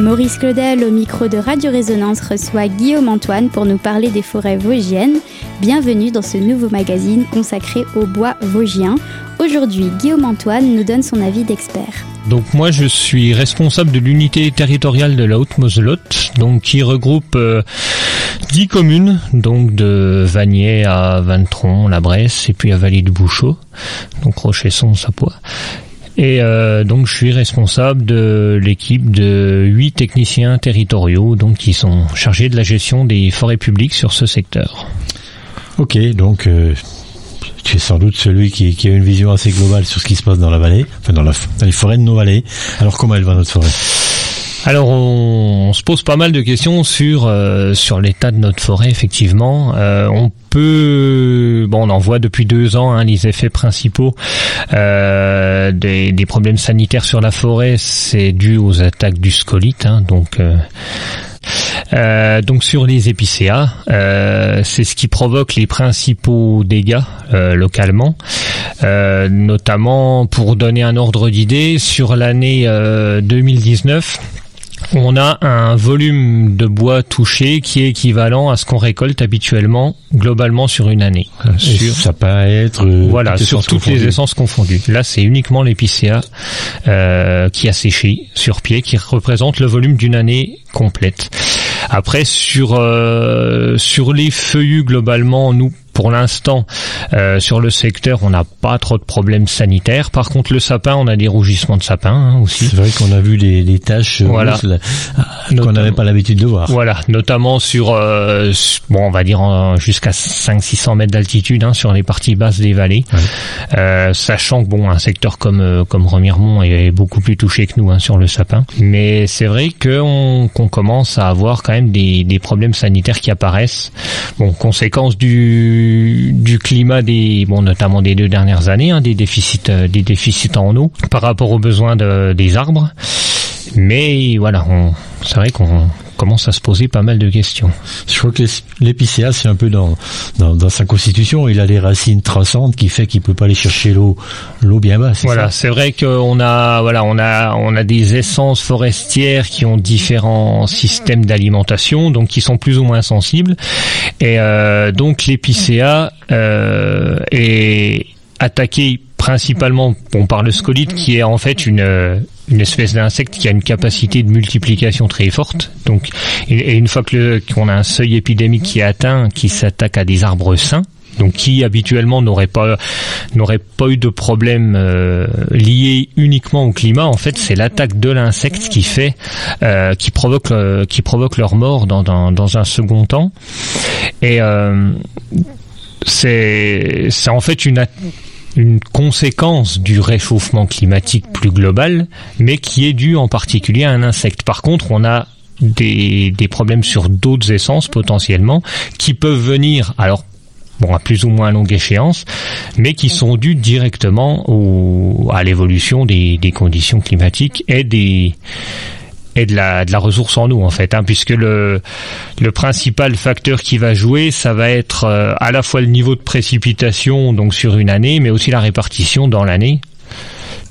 Maurice Claudel au micro de Radio Résonance reçoit Guillaume Antoine pour nous parler des forêts vosgiennes. Bienvenue dans ce nouveau magazine consacré au bois vosgien. Aujourd'hui, Guillaume Antoine nous donne son avis d'expert. Donc moi je suis responsable de l'unité territoriale de la Haute-Moselotte, donc qui regroupe euh, 10 communes, donc de Vanier à Ventron, la Bresse et puis à Vallée du Bouchot, donc Rochesson, Sapois. Et euh, donc je suis responsable de l'équipe de huit techniciens territoriaux donc qui sont chargés de la gestion des forêts publiques sur ce secteur. Ok, donc euh, tu es sans doute celui qui, a une vision assez globale sur ce qui se passe dans la vallée, enfin dans, la, dans les forêts de nos vallées. Alors comment elle va notre forêt? Alors on, se pose pas mal de questions sur euh, sur l'état de notre forêt effectivement. Euh, on peut bon on en voit depuis deux ans hein, les effets principaux euh, des, problèmes sanitaires sur la forêt c'est dû aux attaques du scolite hein, donc donc sur les épicéas, c'est ce qui provoque les principaux dégâts localement, notamment pour donner un ordre d'idée sur l'année 2019 on a un volume de bois touché qui est équivalent à ce qu'on récolte habituellement globalement sur une année. sur, ça peut être voilà sur toutes confondues. les essences confondues. Là, c'est uniquement l'épicéa euh, qui a séché sur pied, qui représente le volume d'une année complète. Après sur euh, sur les feuillus globalement, nous pour l'instant, euh, sur le secteur, on n'a pas trop de problèmes sanitaires. Par contre, le sapin, on a des rougissements de sapin hein, aussi. C'est vrai qu'on a vu les taches voilà. qu'on n'avait pas l'habitude de voir. Voilà, notamment sur, euh, bon, on va dire jusqu'à 500-600 mètres d'altitude hein, sur les parties basses des vallées. Ouais. Euh, sachant que bon, un secteur comme comme Remiremont est beaucoup plus touché que nous hein, sur le sapin. Mais c'est vrai qu'on qu'on commence à avoir quand même des, des problèmes sanitaires qui apparaissent. Bon, conséquence du du, climat des bon notamment des deux dernières années, hein, des déficits euh, des déficits en eau par rapport aux besoins de, des arbres. Mais voilà, c'est vrai qu'on commence à se poser pas mal de questions. Je crois que l'épicéa, c'est un peu dans, dans, dans, sa constitution. Il a des racines traçantes qui fait qu'il peut pas aller chercher l'eau l'eau bien bas. Voilà, c'est vrai qu'on a voilà on a on a des essences forestières qui ont différents systèmes d'alimentation, donc qui sont plus ou moins sensibles. Et euh, donc l'épicéa euh, est attaqué principalement bon, par le scolite qui est en fait une une espèce d'insecte qui a une capacité de multiplication très forte. Donc, et une fois que qu'on a un seuil épidémique qui est atteint, qui s'attaque à des arbres sains, donc qui habituellement n'aurait pas n'aurait pas eu de problème euh, lié uniquement au climat. En fait, c'est l'attaque de l'insecte qui fait euh, qui provoque euh, qui provoque leur mort dans, dans, dans un second temps. Et euh, c'est c'est en fait une une conséquence du réchauffement climatique plus global, mais qui est due en particulier à un insecte. Par contre, on a des, problèmes sur d'autres essences potentiellement qui peuvent venir, alors bon, à plus ou moins longue échéance, mais qui sont dus directement au, à l'évolution des conditions climatiques et des, et de la, de la ressource en eau en fait, hein, puisque le, le principal facteur qui va jouer, ça va être euh, à la fois le niveau de précipitation donc sur une année, mais aussi la répartition dans l'année,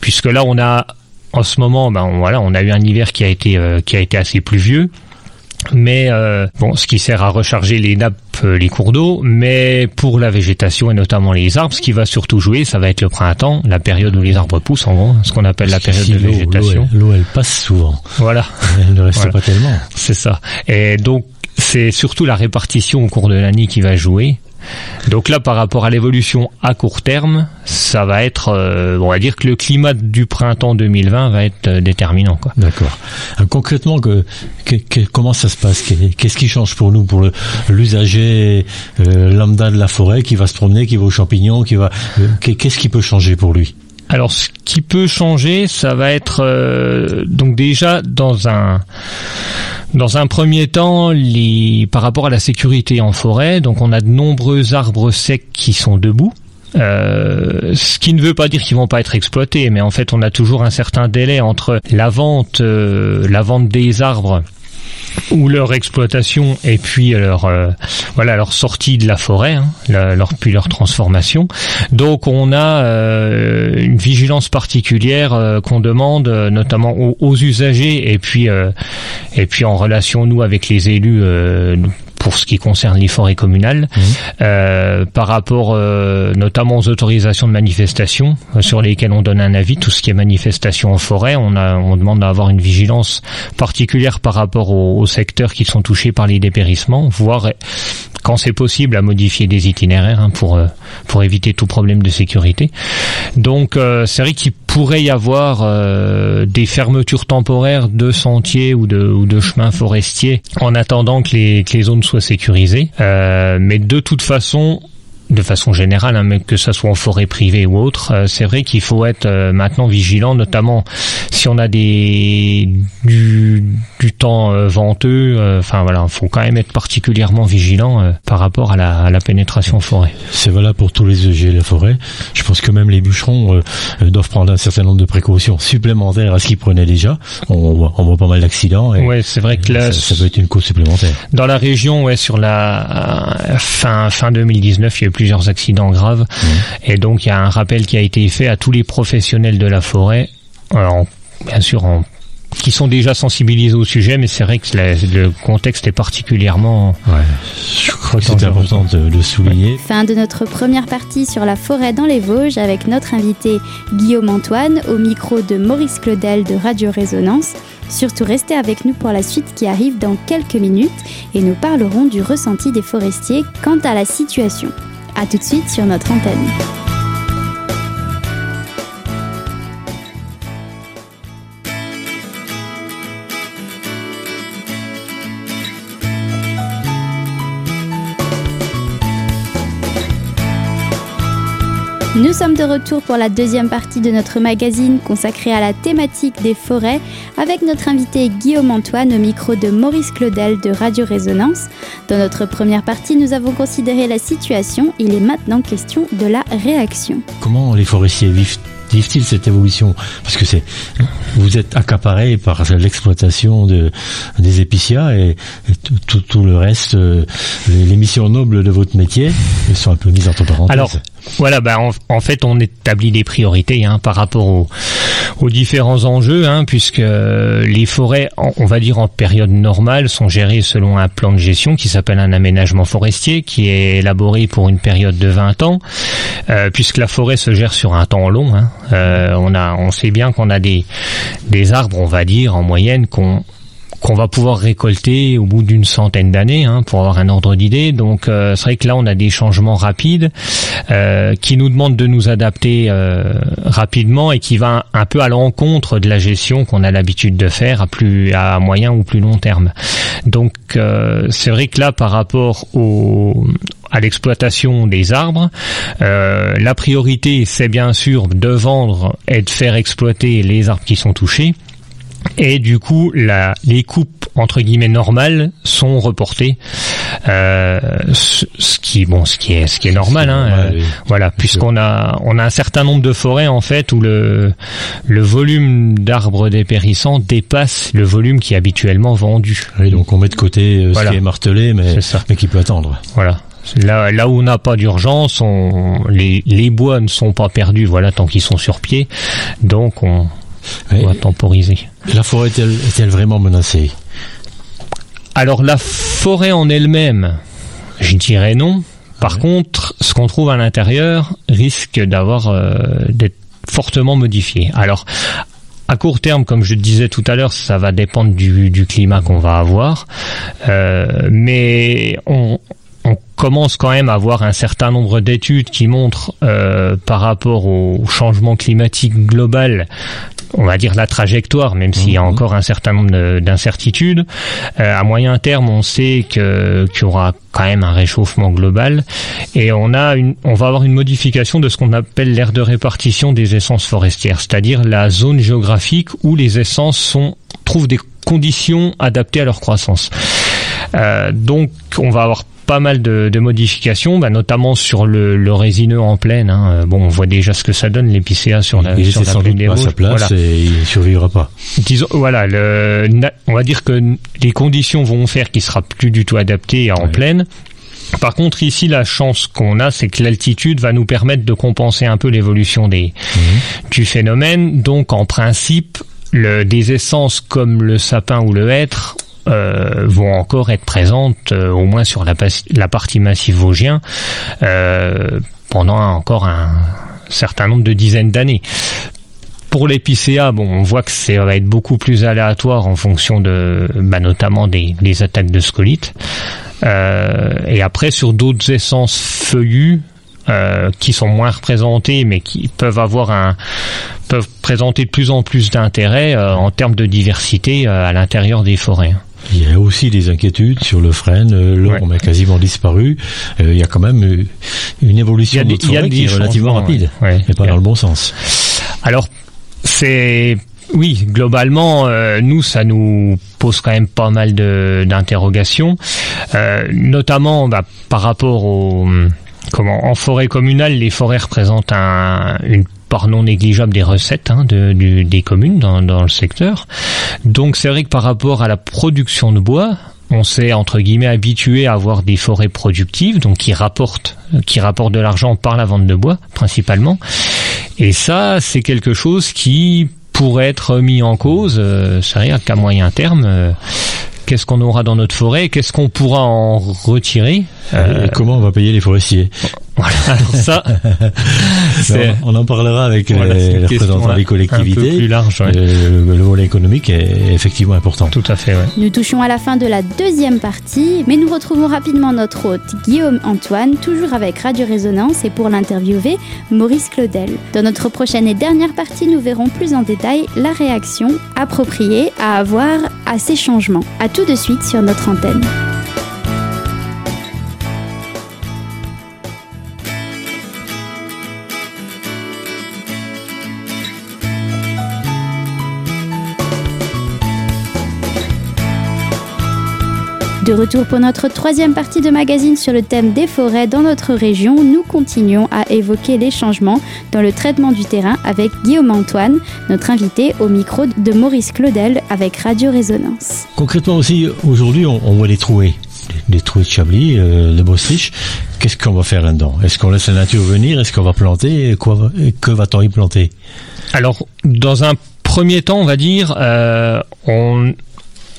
puisque là on a en ce moment, ben voilà, on a eu un hiver qui a été euh, qui a été assez pluvieux, mais euh, bon, ce qui sert à recharger les nappes, euh, les cours d'eau, mais pour la végétation et notamment les arbres, ce qui va surtout jouer, ça va être le printemps, la période où les arbres poussent, en gros, ce qu'on appelle la période de végétation. L'eau, elle, elle, passe souvent. Voilà. Elle ne reste voilà. pas tellement. C'est ça. Et donc, c'est surtout la répartition au cours de l'année qui va jouer. Donc là, par rapport à l'évolution à court terme, ça va être, euh, on va dire que le climat du printemps 2020 va être euh, déterminant. D'accord. Euh, concrètement, comment ça se passe? Qu'est-ce qui change pour nous, pour l'usager euh, lambda de la forêt qui va se promener, qui va aux champignons, qui va, qu'est-ce qui peut changer pour lui? Alors, ce qui peut changer, ça va être euh, donc déjà dans un dans un premier temps, les, par rapport à la sécurité en forêt, donc on a de nombreux arbres secs qui sont debout. Euh, ce qui ne veut pas dire qu'ils vont pas être exploités, mais en fait on a toujours un certain délai entre la vente, euh, la vente des arbres ou leur exploitation et puis leur euh, voilà leur sortie de la forêt, hein, leur puis leur transformation. Donc on a euh, une vigilance particulière euh, qu'on demande notamment aux, aux, usagers et puis et puis en relation nous avec les élus pour ce qui concerne les forêts communales, mmh. euh, par rapport euh, notamment aux autorisations de manifestation euh, sur lesquelles on donne un avis, tout ce qui est manifestation en forêt, on, a, on demande d'avoir une vigilance particulière par rapport aux, secteurs qui sont touchés par les dépérissements, voire quand c'est possible à modifier des itinéraires hein, pour pour éviter tout problème de sécurité. Donc c'est vrai qu'il pourrait y avoir des fermetures temporaires de sentiers ou de, ou de chemins forestiers en attendant que les, que les zones soit sécurisé. Euh, mais de toute façon, de façon générale, hein, que ça soit en forêt privée ou autre, euh, c'est vrai qu'il faut être euh, maintenant vigilant, notamment si on a des du, du temps euh, venteux. Enfin voilà, il faut quand même être particulièrement vigilant par rapport à la, à la pénétration en forêt. C'est valable pour tous les EG de la forêt. Je pense que même les bûcherons doivent prendre un certain nombre de précautions supplémentaires à ce qu'ils prenaient déjà. On voit, on voit pas mal d'accidents. Ouais, c'est vrai que là, ça, peut être une cause supplémentaire. Dans la région, ouais, sur la fin fin 2019, il y a eu plusieurs accidents graves. Mmh. Et donc il y a un rappel qui a été fait à tous les professionnels de la forêt, euh, bien sûr en qui sont déjà sensibilisés au sujet, mais c'est vrai que le contexte est particulièrement. Ouais, je crois que c'est important de le souligner. Fin de notre première partie sur la forêt dans les Vosges avec notre invité Guillaume Antoine au micro de Maurice Claudel de Radio Résonance. Surtout restez avec nous pour la suite qui arrive dans quelques minutes et nous parlerons du ressenti des forestiers quant à la situation. A tout de suite sur notre antenne. Nous sommes de retour pour la deuxième partie de notre magazine consacrée à la thématique des forêts avec notre invité Guillaume Antoine au micro de Maurice Claudel de Radio Résonance. Dans notre première partie, nous avons considéré la situation. Il est maintenant question de la réaction. Comment les forestiers vivent difficile cette évolution? Parce que c'est vous êtes accaparé par l'exploitation de des épicias et, tout, tout, le reste euh, les, missions nobles de votre métier sont un peu mises entre parenthèses. Alors voilà, bah en, fait on établit des priorités hein, par rapport aux, aux différents enjeux, hein, puisque les forêts, on va dire en période normale, sont gérées selon un plan de gestion qui s'appelle un aménagement forestier, qui est élaboré pour une période de 20 ans, euh, puisque la forêt se gère sur un temps long. Hein. Euh, on a, on sait bien qu'on a des des arbres, on va dire en moyenne, qu'on qu'on va pouvoir récolter au bout d'une centaine d'années hein, pour avoir un ordre d'idée. Donc euh, c'est vrai que là on a des changements rapides euh, qui nous demandent de nous adapter euh, rapidement et qui va un, peu à l'encontre de la gestion qu'on a l'habitude de faire à plus à moyen ou plus long terme. Donc c'est vrai que là par rapport à l'exploitation des arbres. la priorité, c'est bien sûr de vendre et de faire exploiter les arbres qui sont touchés. Et du coup, la, les coupes entre guillemets normales sont reportées, euh, ce, qui bon, ce qui est ce qui est normal, hein, euh, voilà, puisqu'on a on a un certain nombre de forêts en fait où le le volume d'arbres dépérissants dépasse le volume qui est habituellement vendu. Oui, donc on met de côté euh, ce qui est martelé, mais mais qui peut attendre. Voilà. Là, là où on n'a pas d'urgence, les, les bois ne sont pas perdus, voilà, tant qu'ils sont sur pied. Donc on, on va temporiser. La forêt est-elle vraiment menacée? Alors la forêt en elle-même, je dirais non. Par contre, ce qu'on trouve à l'intérieur risque d'avoir euh, d'être fortement modifié. Alors à court terme, comme je le disais tout à l'heure, ça va dépendre du, du climat qu'on va avoir, euh, mais on, on commence quand même à avoir un certain nombre d'études qui montrent euh, par rapport au changement climatique global on va dire la trajectoire, même s'il y a mhm. encore un certain nombre d'incertitudes. Euh, à moyen terme, on sait que qu'il y aura quand même un réchauffement global et on a une, on va avoir une modification de ce qu'on appelle l'aire de répartition des essences forestières, c'est-à-dire la zone géographique où les essences sont trouvent des conditions adaptées à leur croissance. Donc on va avoir pas mal de, modifications, bah, notamment sur le, résineux en pleine. Hein. Bon, on voit déjà ce que ça donne l'épicéa sur la, sur la plaine des pas sa place et il survivra pas. Disons, voilà, le, on va dire que les conditions vont faire qu'il sera plus du tout adapté en pleine. Par contre, ici, la chance qu'on a, c'est que l'altitude va nous permettre de compenser un peu l'évolution des mhm. du phénomène. Donc, en principe, le, des essences comme le sapin ou le hêtre euh, vont encore être présentes, euh, au moins sur la, la partie massif vosgien, euh, pendant encore un certain nombre de dizaines d'années. Pour l'épicéa, bon, on voit que ça va être beaucoup plus aléatoire en fonction de, bah, notamment des, attaques de scolytes. Euh, et après, sur d'autres essences feuillues, euh, qui sont moins représentées, mais qui peuvent avoir un peuvent présenter de plus en plus d'intérêt euh, en termes de diversité à l'intérieur des forêts. Il y a aussi des inquiétudes sur le frêne. Euh, l'orme a quasiment disparu. Euh, il y a quand même euh, une évolution de forêt qui est relativement rapide, et pas dans le bon sens. Alors, c'est oui, globalement, nous, ça nous pose quand même pas mal d'interrogations, notamment bah, par rapport au comment en forêt communale, les forêts représentent un, une part non négligeable des recettes hein, de, des communes dans, dans le secteur. Donc c'est vrai que par rapport à la production de bois, on s'est entre guillemets habitué à avoir des forêts productives, donc qui rapportent, qui rapportent de l'argent par la vente de bois principalement. Et ça, c'est quelque chose qui pourrait être mis en cause. Euh, c'est vrai qu'à moyen terme. Euh, qu'est-ce qu'on aura dans notre forêt, qu'est-ce qu'on pourra en retirer. Euh, et comment on va payer les forestiers? Voilà, ça, on en parlera avec les représentants des collectivités. plus large, le, volet économique est effectivement important. Tout à fait. Ouais. Nous touchons à la fin de la deuxième partie, mais nous retrouvons rapidement notre hôte Guillaume Antoine, toujours avec Radio Résonance, et pour l'interviewer, Maurice Claudel. Dans notre prochaine et dernière partie, nous verrons plus en détail la réaction appropriée à avoir à ces changements. À tout de suite sur notre antenne. De retour pour notre troisième partie de magazine sur le thème des forêts dans notre région, nous continuons à évoquer les changements dans le traitement du terrain avec Guillaume Antoine, notre invité au micro de Maurice Claudel avec Radio Résonance. Concrètement aussi, aujourd'hui, on, voit les trouées. Des trouées de Chablis, euh, de Bostrich. Qu'est-ce qu'on va faire là-dedans? Est-ce qu'on laisse la nature venir? Est-ce qu'on va planter? Quoi, Que va-t-on y planter? Alors, dans un premier temps, on va dire, euh, on,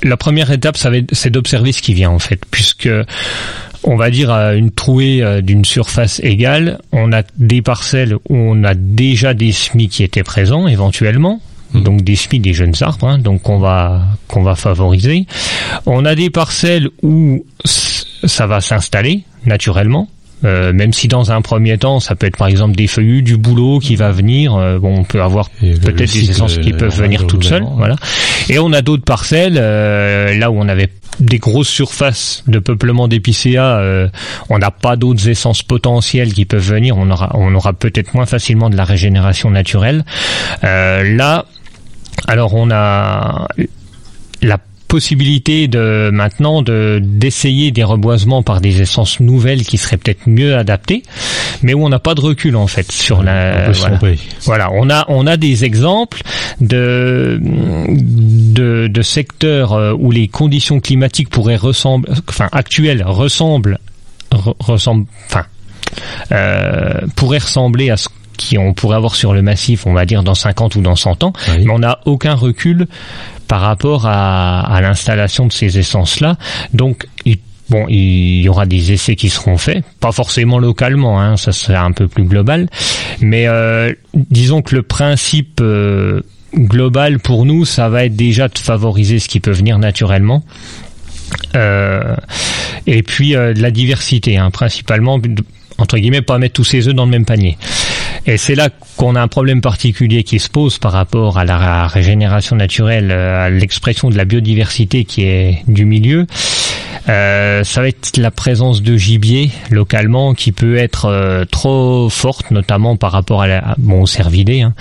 la première étape, c'est d'observer ce qui vient en fait, puisque on va dire à une trouée euh, d'une surface égale, on a des parcelles où on a déjà des semis qui étaient présents éventuellement, mmh. donc des semis des jeunes arbres, hein, donc on va qu'on va favoriser. On a des parcelles où ça va s'installer naturellement, euh, même si dans un premier temps, ça peut être par exemple des feuillus, du boulot qui va venir. Euh, bon, on peut avoir peut-être des essences qui peuvent venir toutes seules, voilà. Et on a d'autres parcelles euh, là où on avait des grosses surfaces de peuplement d'épicéa, on n'a pas d'autres essences potentielles qui peuvent venir. On aura, on aura peut-être moins facilement de la régénération naturelle. là, alors on a possibilité de maintenant de d'essayer des reboisements par des essences nouvelles qui seraient peut-être mieux adaptées, mais où on n'a pas de recul en fait sur la. Voilà. on a on a des exemples de de, de secteurs euh, où les conditions climatiques pourraient ressembler, enfin actuelles ressemblent ressemblent, enfin euh, pourraient ressembler à ce qu'on pourrait avoir sur le massif, on va dire dans 50 ou dans 100 ans, mais on n'a aucun recul par rapport à, l'installation de ces essences-là. Donc, Bon, il y aura des essais qui seront faits, pas forcément localement, hein, ça sera un peu plus global, mais euh, disons que le principe euh, global pour nous, ça va être déjà de favoriser ce qui peut venir naturellement. Euh, et puis de la diversité, hein, principalement entre guillemets, pas mettre tous ses œufs dans le même panier. Et c'est là qu'on a un problème particulier qui se pose par rapport à la régénération naturelle, euh, à l'expression de la biodiversité qui est du milieu. Euh, ça va être la présence de gibier localement qui peut être euh, trop forte, notamment par rapport à la, bon, au cervidé, hein.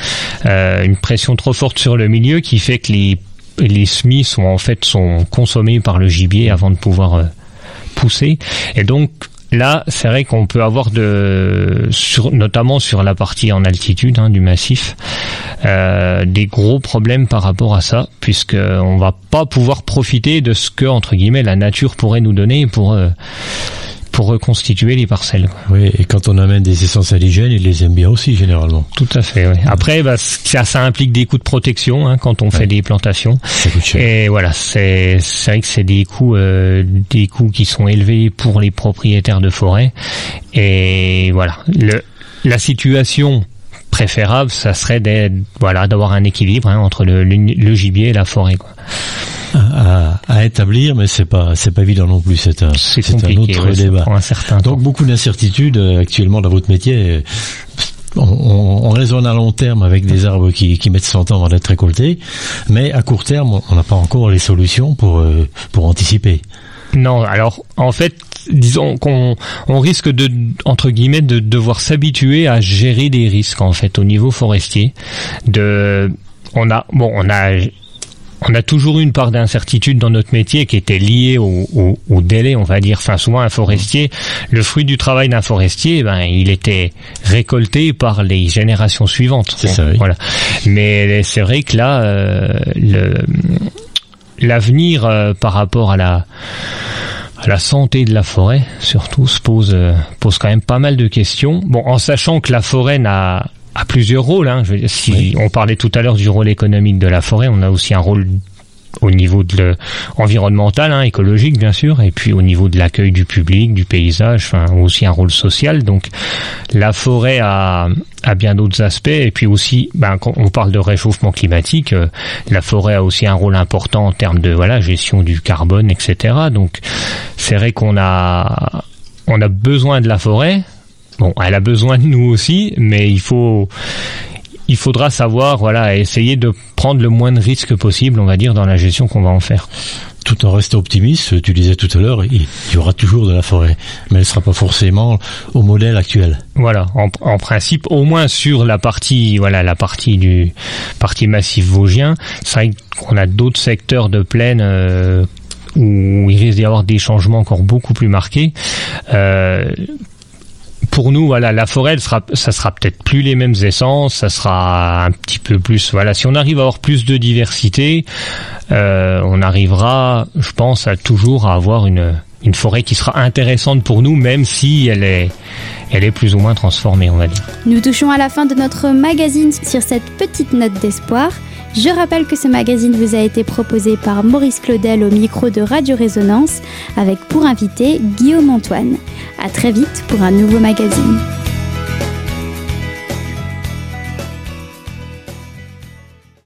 euh, une pression trop forte sur le milieu qui fait que les les semis sont en fait sont consommés par le gibier avant de pouvoir poussée. Et donc, Là, c'est vrai qu'on peut avoir de, notamment sur la partie en altitude hein, du massif, euh, des gros problèmes par rapport à ça, puisque on va pas pouvoir profiter de ce que entre guillemets la nature pourrait nous donner pour euh, pour reconstituer les parcelles. Oui, et quand on amène des essences indigènes, ils les aiment bien aussi généralement. Tout à fait. Oui. Après, bah, ça, ça implique des coûts de protection hein, quand on fait des plantations. Ça coûte cher. Et voilà, c'est c'est vrai que c'est des coûts euh, des coûts qui sont élevés pour les propriétaires de forêt. Et voilà, le la situation préférable, ça serait d'être, voilà d'avoir un équilibre hein, entre le, le, le, gibier et la forêt. Quoi à, à, établir, mais c'est pas c'est pas évident non plus. C'est un c'est un autre ouais, débat. Un certain Donc temps. beaucoup d'incertitudes euh, actuellement dans votre métier. On, on, on, raisonne à long terme avec des arbres qui, qui mettent 100 ans avant d'être récoltés, mais à court terme, on n'a pas encore les solutions pour euh, pour anticiper. Non, alors en fait, disons qu'on on risque de entre guillemets de devoir s'habituer à gérer des risques en fait au niveau forestier. De on a bon on a on a toujours une part d'incertitude dans notre métier qui était liée au, au, au, délai, on va dire. Enfin, souvent un forestier, le fruit du travail d'un forestier, ben, il était récolté par les générations suivantes. C'est ça. Oui. Voilà. Mais c'est vrai que là, euh, le l'avenir euh, par rapport à la à la santé de la forêt, surtout, se pose euh, pose quand même pas mal de questions. Bon, en sachant que la forêt n'a à plusieurs rôles. Hein. Je veux dire, si oui. on parlait tout à l'heure du rôle économique de la forêt, on a aussi un rôle au niveau de environnemental, hein, écologique bien sûr, et puis au niveau de l'accueil du public, du paysage, enfin aussi un rôle social. Donc la forêt a, a bien d'autres aspects, et puis aussi, ben, quand on parle de réchauffement climatique, euh, la forêt a aussi un rôle important en termes de voilà gestion du carbone, etc. Donc c'est vrai qu'on a on a besoin de la forêt, Bon, elle a besoin de nous aussi, mais il faut, il faudra savoir, voilà, essayer de prendre le moins de risques possible, on va dire, dans la gestion qu'on va en faire. Tout en restant optimiste, tu disais tout à l'heure, il y aura toujours de la forêt, mais elle ne sera pas forcément au modèle actuel. Voilà, en, en, principe, au moins sur la partie, voilà, la partie du partie massif vosgien, c'est vrai qu'on a d'autres secteurs de plaine. Euh, où il risque d'y avoir des changements encore beaucoup plus marqués. Euh, pour nous, voilà, la forêt, elle sera, ça sera peut-être plus les mêmes essences, ça sera un petit peu plus, voilà, si on arrive à avoir plus de diversité, euh, on arrivera, je pense, à toujours à avoir une, une forêt qui sera intéressante pour nous, même si elle est, elle est plus ou moins transformée, on va dire. Nous touchons à la fin de notre magazine sur cette petite note d'espoir. Je rappelle que ce magazine vous a été proposé par Maurice Claudel au micro de Radio Résonance avec pour invité Guillaume Antoine. À très vite pour un nouveau magazine.